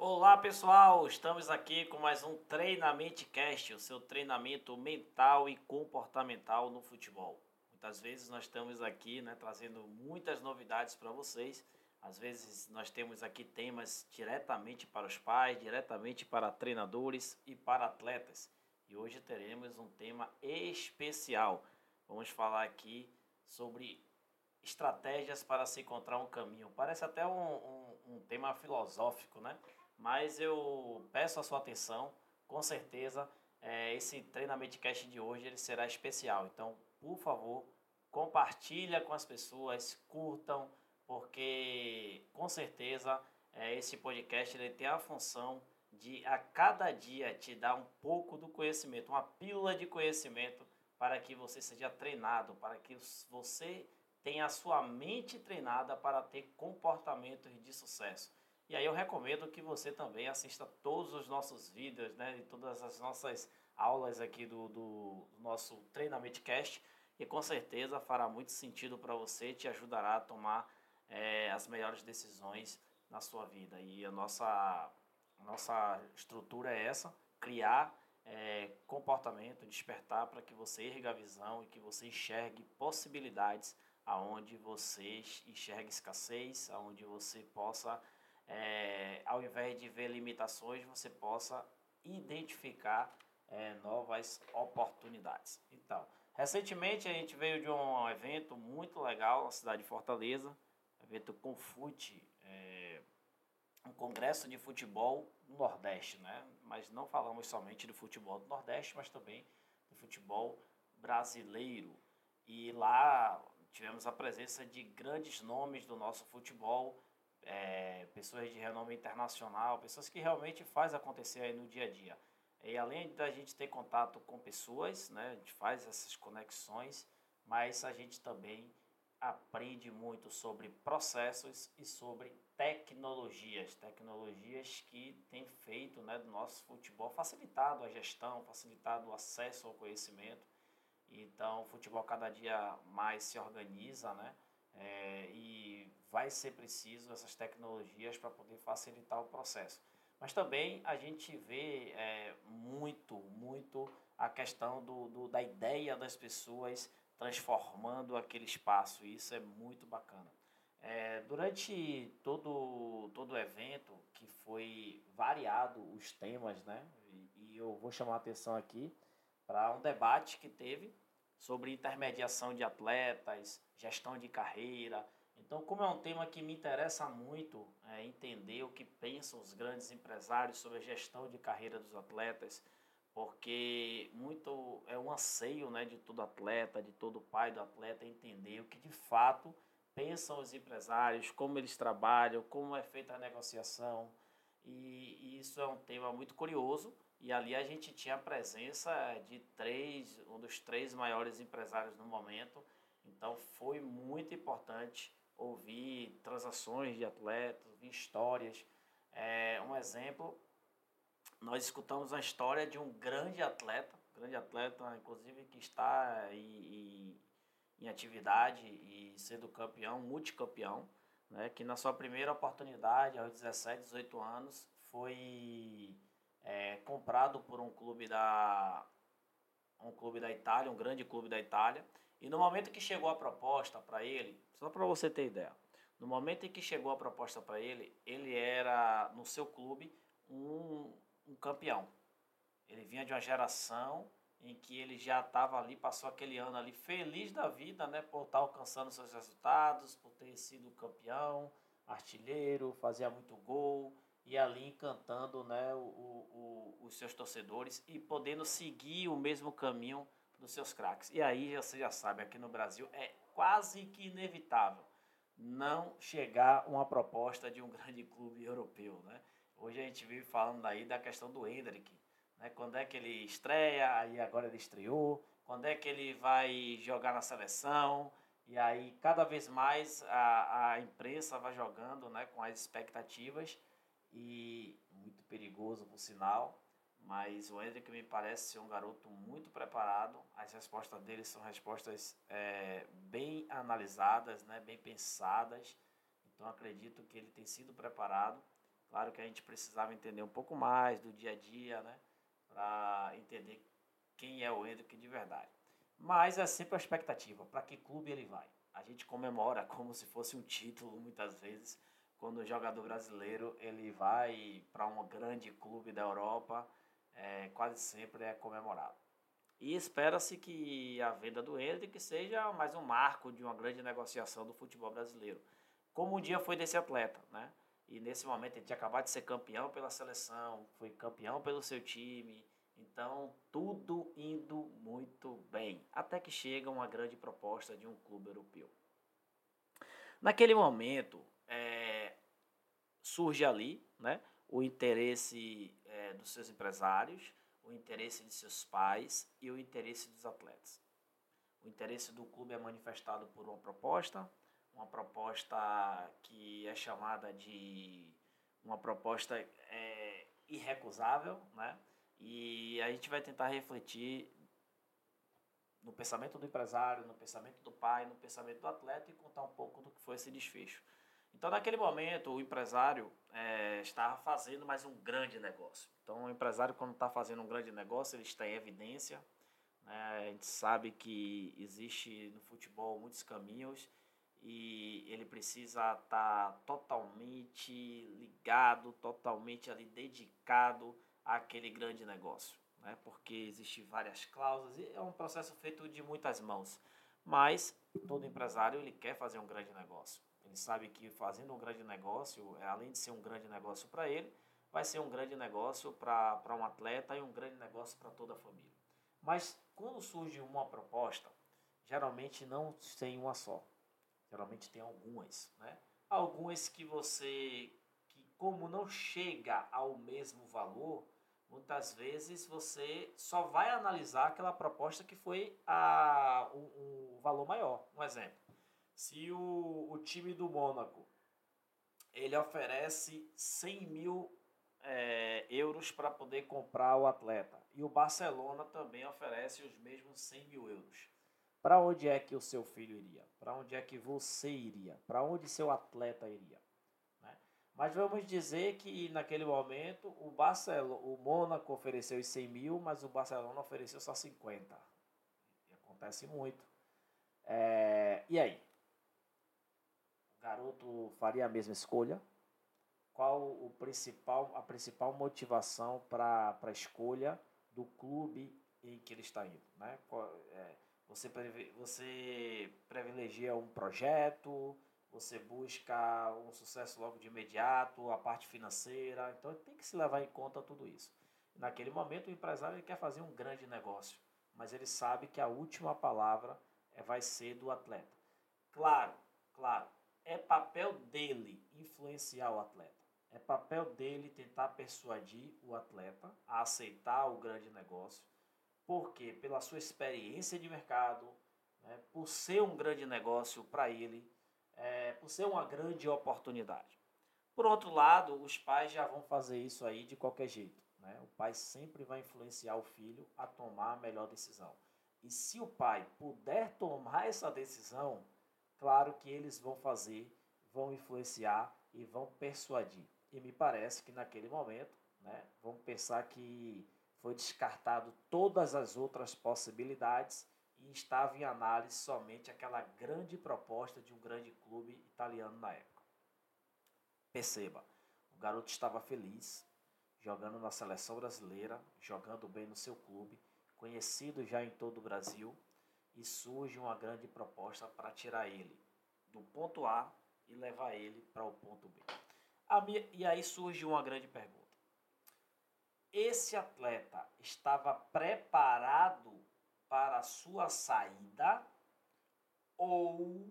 Olá pessoal, estamos aqui com mais um Treinamento Cast, o seu treinamento mental e comportamental no futebol. Muitas vezes nós estamos aqui né, trazendo muitas novidades para vocês. Às vezes nós temos aqui temas diretamente para os pais, diretamente para treinadores e para atletas. E hoje teremos um tema especial. Vamos falar aqui sobre estratégias para se encontrar um caminho. Parece até um, um, um tema filosófico, né? Mas eu peço a sua atenção, com certeza é, esse treinamento cast de hoje ele será especial. Então, por favor, compartilha com as pessoas, curtam, porque com certeza é, esse podcast ele tem a função de a cada dia te dar um pouco do conhecimento, uma pílula de conhecimento para que você seja treinado, para que você tenha a sua mente treinada para ter comportamentos de sucesso. E aí eu recomendo que você também assista todos os nossos vídeos, né, e todas as nossas aulas aqui do, do nosso treinamento cast, e com certeza fará muito sentido para você, te ajudará a tomar é, as melhores decisões na sua vida. E a nossa, nossa estrutura é essa, criar é, comportamento, despertar para que você erga a visão e que você enxergue possibilidades aonde você enxergue escassez, aonde você possa, é, ao invés de ver limitações, você possa identificar é, novas oportunidades. Então, recentemente a gente veio de um evento muito legal na cidade de Fortaleza, evento Confute, é, um congresso de futebol no Nordeste, né? Mas não falamos somente do futebol do Nordeste, mas também do futebol brasileiro. E lá tivemos a presença de grandes nomes do nosso futebol, é, pessoas de renome internacional, pessoas que realmente faz acontecer no dia a dia. E além da gente ter contato com pessoas, né, a gente faz essas conexões, mas a gente também aprende muito sobre processos e sobre tecnologias, tecnologias que têm feito né, do nosso futebol facilitado a gestão, facilitado o acesso ao conhecimento. Então, o futebol cada dia mais se organiza, né? É, e vai ser preciso essas tecnologias para poder facilitar o processo. Mas também a gente vê é, muito, muito a questão do, do, da ideia das pessoas transformando aquele espaço. E isso é muito bacana. É, durante todo, todo o evento, que foi variado os temas, né? E, e eu vou chamar a atenção aqui para um debate que teve sobre intermediação de atletas, gestão de carreira. Então, como é um tema que me interessa muito é, entender o que pensam os grandes empresários sobre a gestão de carreira dos atletas, porque muito é um anseio né, de todo atleta, de todo pai do atleta, entender o que de fato pensam os empresários, como eles trabalham, como é feita a negociação. E, e isso é um tema muito curioso. E ali a gente tinha a presença de três, um dos três maiores empresários no momento. Então foi muito importante ouvir transações de atletas, ouvir histórias. É, um exemplo nós escutamos a história de um grande atleta, grande atleta, inclusive que está em, em atividade e sendo campeão, multicampeão, né, que na sua primeira oportunidade, aos 17, 18 anos, foi é, comprado por um clube da um clube da Itália, um grande clube da Itália, e no momento que chegou a proposta para ele, só para você ter ideia, no momento em que chegou a proposta para ele, ele era no seu clube um um campeão. Ele vinha de uma geração em que ele já estava ali, passou aquele ano ali feliz da vida, né, por estar alcançando seus resultados, por ter sido campeão, artilheiro, fazia muito gol e ali encantando, né, o, o, os seus torcedores e podendo seguir o mesmo caminho dos seus craques. E aí você já sabe, aqui no Brasil é quase que inevitável não chegar uma proposta de um grande clube europeu, né? Hoje a gente vive falando aí da questão do Hendrick. Né? Quando é que ele estreia, aí agora ele estreou. Quando é que ele vai jogar na seleção. E aí cada vez mais a, a imprensa vai jogando né, com as expectativas. E muito perigoso por sinal. Mas o Hendrick me parece ser um garoto muito preparado. As respostas dele são respostas é, bem analisadas, né, bem pensadas. Então acredito que ele tem sido preparado Claro que a gente precisava entender um pouco mais do dia a dia, né? Para entender quem é o Hendrick de verdade. Mas é sempre a expectativa, para que clube ele vai. A gente comemora como se fosse um título muitas vezes, quando o jogador brasileiro ele vai para um grande clube da Europa, é, quase sempre é comemorado. E espera-se que a venda do Hendrick seja mais um marco de uma grande negociação do futebol brasileiro. Como um dia foi desse atleta, né? E nesse momento ele tinha acabado de ser campeão pela seleção, foi campeão pelo seu time. Então, tudo indo muito bem. Até que chega uma grande proposta de um clube europeu. Naquele momento, é, surge ali né, o interesse é, dos seus empresários, o interesse de seus pais e o interesse dos atletas. O interesse do clube é manifestado por uma proposta, uma proposta que é chamada de uma proposta é, irrecusável, né? E a gente vai tentar refletir no pensamento do empresário, no pensamento do pai, no pensamento do atleta e contar um pouco do que foi esse desfecho. Então, naquele momento, o empresário é, estava fazendo mais um grande negócio. Então, o empresário, quando está fazendo um grande negócio, ele está em evidência. Né? A gente sabe que existe no futebol muitos caminhos e ele precisa estar tá totalmente ligado, totalmente ali dedicado àquele grande negócio. Né? Porque existem várias cláusulas e é um processo feito de muitas mãos. Mas todo empresário ele quer fazer um grande negócio. Ele sabe que fazendo um grande negócio, é, além de ser um grande negócio para ele, vai ser um grande negócio para um atleta e um grande negócio para toda a família. Mas quando surge uma proposta, geralmente não tem uma só. Geralmente tem algumas, né? Algumas que você, que como não chega ao mesmo valor, muitas vezes você só vai analisar aquela proposta que foi a, o, o valor maior. Um exemplo se o, o time do Mônaco ele oferece 100 mil é, euros para poder comprar o atleta e o Barcelona também oferece os mesmos 100 mil euros. Para onde é que o seu filho iria? Para onde é que você iria? Para onde seu atleta iria? Né? Mas vamos dizer que naquele momento o Barcelona, o Mônaco ofereceu os 100 mil, mas o Barcelona ofereceu só 50. E acontece muito. É, e aí? Garoto faria a mesma escolha? Qual o principal, a principal motivação para a escolha do clube em que ele está indo? Né? É, você, você privilegia um projeto, você busca um sucesso logo de imediato, a parte financeira, então tem que se levar em conta tudo isso. Naquele momento, o empresário quer fazer um grande negócio, mas ele sabe que a última palavra é, vai ser do atleta. Claro, claro, é papel dele influenciar o atleta. É papel dele tentar persuadir o atleta a aceitar o grande negócio, porque pela sua experiência de mercado, né, por ser um grande negócio para ele, é, por ser uma grande oportunidade. Por outro lado, os pais já vão fazer isso aí de qualquer jeito. Né? O pai sempre vai influenciar o filho a tomar a melhor decisão. E se o pai puder tomar essa decisão, claro que eles vão fazer, vão influenciar e vão persuadir. E me parece que naquele momento, né, vamos pensar que foi descartado todas as outras possibilidades e estava em análise somente aquela grande proposta de um grande clube italiano na época. Perceba, o garoto estava feliz, jogando na seleção brasileira, jogando bem no seu clube, conhecido já em todo o Brasil, e surge uma grande proposta para tirar ele do ponto A e levar ele para o ponto B. Minha, e aí surge uma grande pergunta. Esse atleta estava preparado para a sua saída ou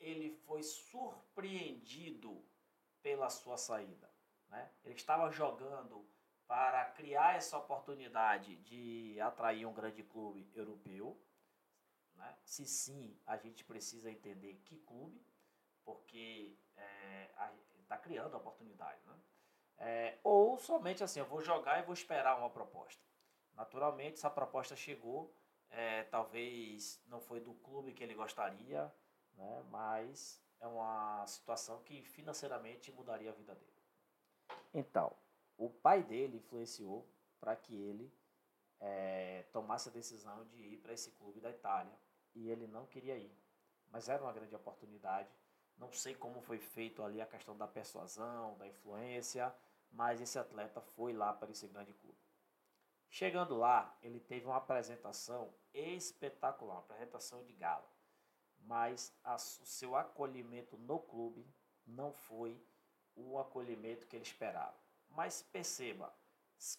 ele foi surpreendido pela sua saída? Né? Ele estava jogando para criar essa oportunidade de atrair um grande clube europeu né? Se sim, a gente precisa entender que clube, porque está é, criando a oportunidade. Né? É, ou somente assim, eu vou jogar e vou esperar uma proposta. Naturalmente, essa proposta chegou, é, talvez não foi do clube que ele gostaria, né? mas é uma situação que financeiramente mudaria a vida dele. Então, o pai dele influenciou para que ele é, tomasse a decisão de ir para esse clube da Itália e ele não queria ir. Mas era uma grande oportunidade. Não sei como foi feito ali a questão da persuasão, da influência, mas esse atleta foi lá para esse grande clube. Chegando lá, ele teve uma apresentação espetacular, uma apresentação de gala. Mas a, o seu acolhimento no clube não foi o acolhimento que ele esperava. Mas perceba,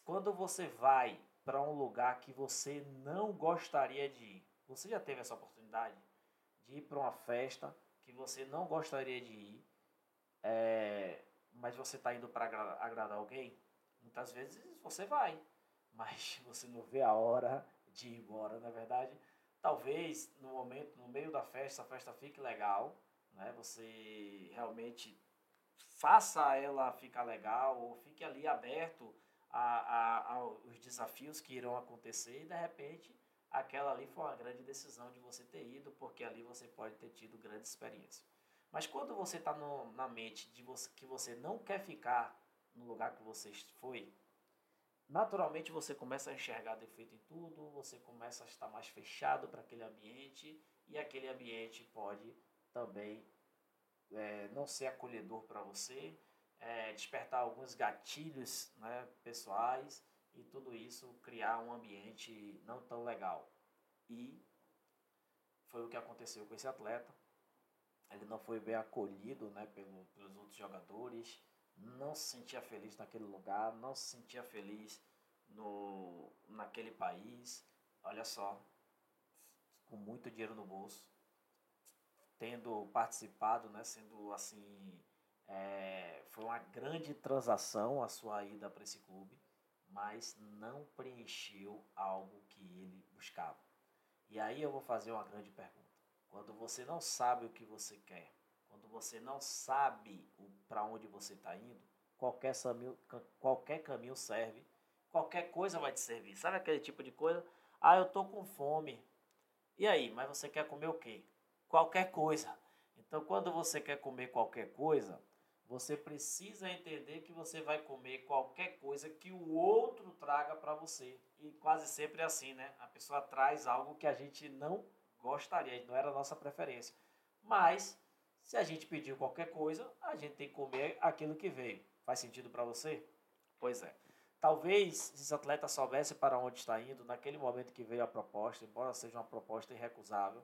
quando você vai para um lugar que você não gostaria de ir, você já teve essa oportunidade de ir para uma festa que você não gostaria de ir, é, mas você está indo para agradar alguém? Muitas vezes você vai, mas você não vê a hora de ir embora, na é verdade. Talvez no momento, no meio da festa, a festa fique legal, né? Você realmente faça ela ficar legal ou fique ali aberto a, a, desafios que irão acontecer e de repente aquela ali foi uma grande decisão de você ter ido, porque ali você pode ter tido grande experiência. Mas quando você está na mente de você, que você não quer ficar no lugar que você foi, naturalmente você começa a enxergar defeito em tudo, você começa a estar mais fechado para aquele ambiente e aquele ambiente pode também é, não ser acolhedor para você, é, despertar alguns gatilhos né, pessoais e tudo isso criar um ambiente não tão legal. E foi o que aconteceu com esse atleta. Ele não foi bem acolhido né, pelo, pelos outros jogadores, não se sentia feliz naquele lugar, não se sentia feliz no, naquele país. Olha só, com muito dinheiro no bolso, tendo participado, né, sendo assim, é, foi uma grande transação a sua ida para esse clube, mas não preencheu algo que ele buscava. E aí eu vou fazer uma grande pergunta. Quando você não sabe o que você quer, quando você não sabe para onde você está indo, qualquer caminho, qualquer caminho serve, qualquer coisa vai te servir. Sabe aquele tipo de coisa? Ah, eu tô com fome. E aí, mas você quer comer o quê? Qualquer coisa. Então, quando você quer comer qualquer coisa, você precisa entender que você vai comer qualquer coisa que o outro traga para você. E quase sempre é assim, né? A pessoa traz algo que a gente não gostaria, não era a nossa preferência. Mas se a gente pediu qualquer coisa, a gente tem que comer aquilo que veio. Faz sentido para você? Pois é. Talvez esse atleta soubesse para onde está indo naquele momento que veio a proposta, embora seja uma proposta irrecusável.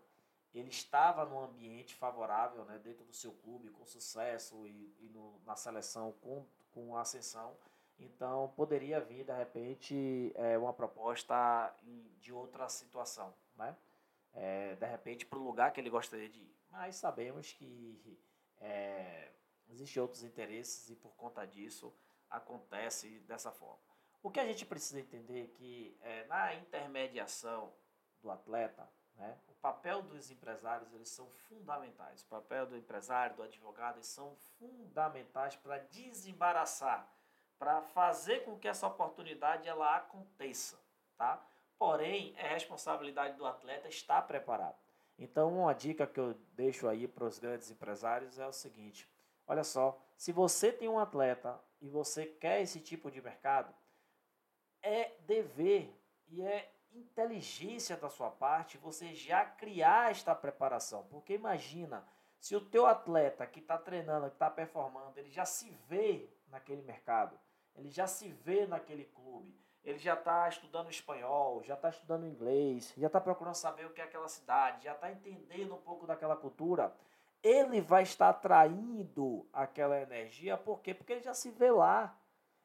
Ele estava num ambiente favorável, né, dentro do seu clube, com sucesso e, e no, na seleção com, com ascensão. Então, poderia vir, de repente, é, uma proposta de outra situação, né? É, de repente, para o lugar que ele gostaria de ir mas sabemos que é, existem outros interesses e por conta disso acontece dessa forma. O que a gente precisa entender é que é, na intermediação do atleta, né, o papel dos empresários eles são fundamentais. O papel do empresário, do advogado, eles são fundamentais para desembaraçar, para fazer com que essa oportunidade ela aconteça, tá? Porém, é responsabilidade do atleta estar preparado. Então, uma dica que eu deixo aí para os grandes empresários é o seguinte: olha só, se você tem um atleta e você quer esse tipo de mercado, é dever e é inteligência da sua parte você já criar esta preparação. Porque imagina, se o teu atleta que está treinando, que está performando, ele já se vê naquele mercado, ele já se vê naquele clube, ele já está estudando espanhol, já está estudando inglês, já está procurando saber o que é aquela cidade, já está entendendo um pouco daquela cultura, ele vai estar atraindo aquela energia, por quê? Porque ele já se vê lá.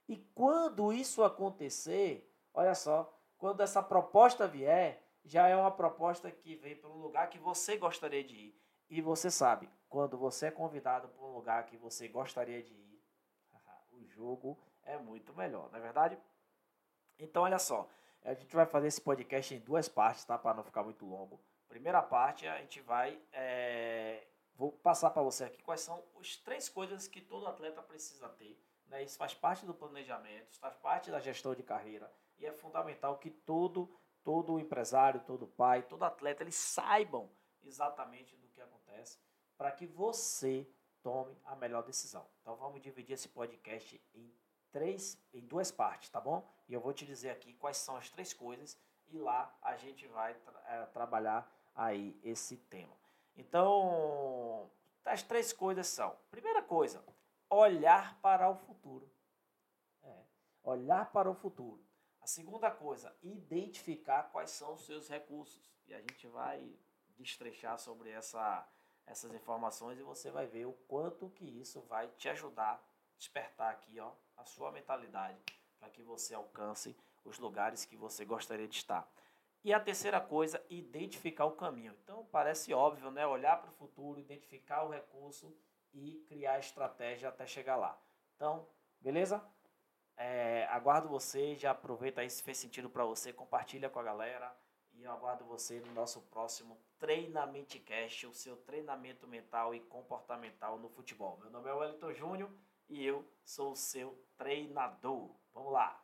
E quando isso acontecer, olha só, quando essa proposta vier, já é uma proposta que vem para um lugar que você gostaria de ir. E você sabe, quando você é convidado para um lugar que você gostaria de ir, o jogo é muito melhor, não é verdade? Então, olha só, a gente vai fazer esse podcast em duas partes, tá? Para não ficar muito longo. Primeira parte, a gente vai. É... Vou passar para você aqui quais são as três coisas que todo atleta precisa ter. Né? Isso faz parte do planejamento, faz parte da gestão de carreira. É fundamental que todo, todo empresário, todo pai, todo atleta, eles saibam exatamente do que acontece para que você tome a melhor decisão. Então vamos dividir esse podcast em três, em duas partes, tá bom? E eu vou te dizer aqui quais são as três coisas e lá a gente vai tra é, trabalhar aí esse tema. Então, as três coisas são: primeira coisa, olhar para o futuro. É, olhar para o futuro. A segunda coisa, identificar quais são os seus recursos. E a gente vai destrechar sobre essa, essas informações e você vai ver o quanto que isso vai te ajudar despertar aqui ó, a sua mentalidade para que você alcance os lugares que você gostaria de estar. E a terceira coisa, identificar o caminho. Então parece óbvio, né? Olhar para o futuro, identificar o recurso e criar estratégia até chegar lá. Então, beleza? É, aguardo você, já aproveita aí se fez sentido para você, compartilha com a galera e eu aguardo você no nosso próximo Treinamento Cast, o seu treinamento mental e comportamental no futebol. Meu nome é Wellington Júnior e eu sou o seu treinador. Vamos lá!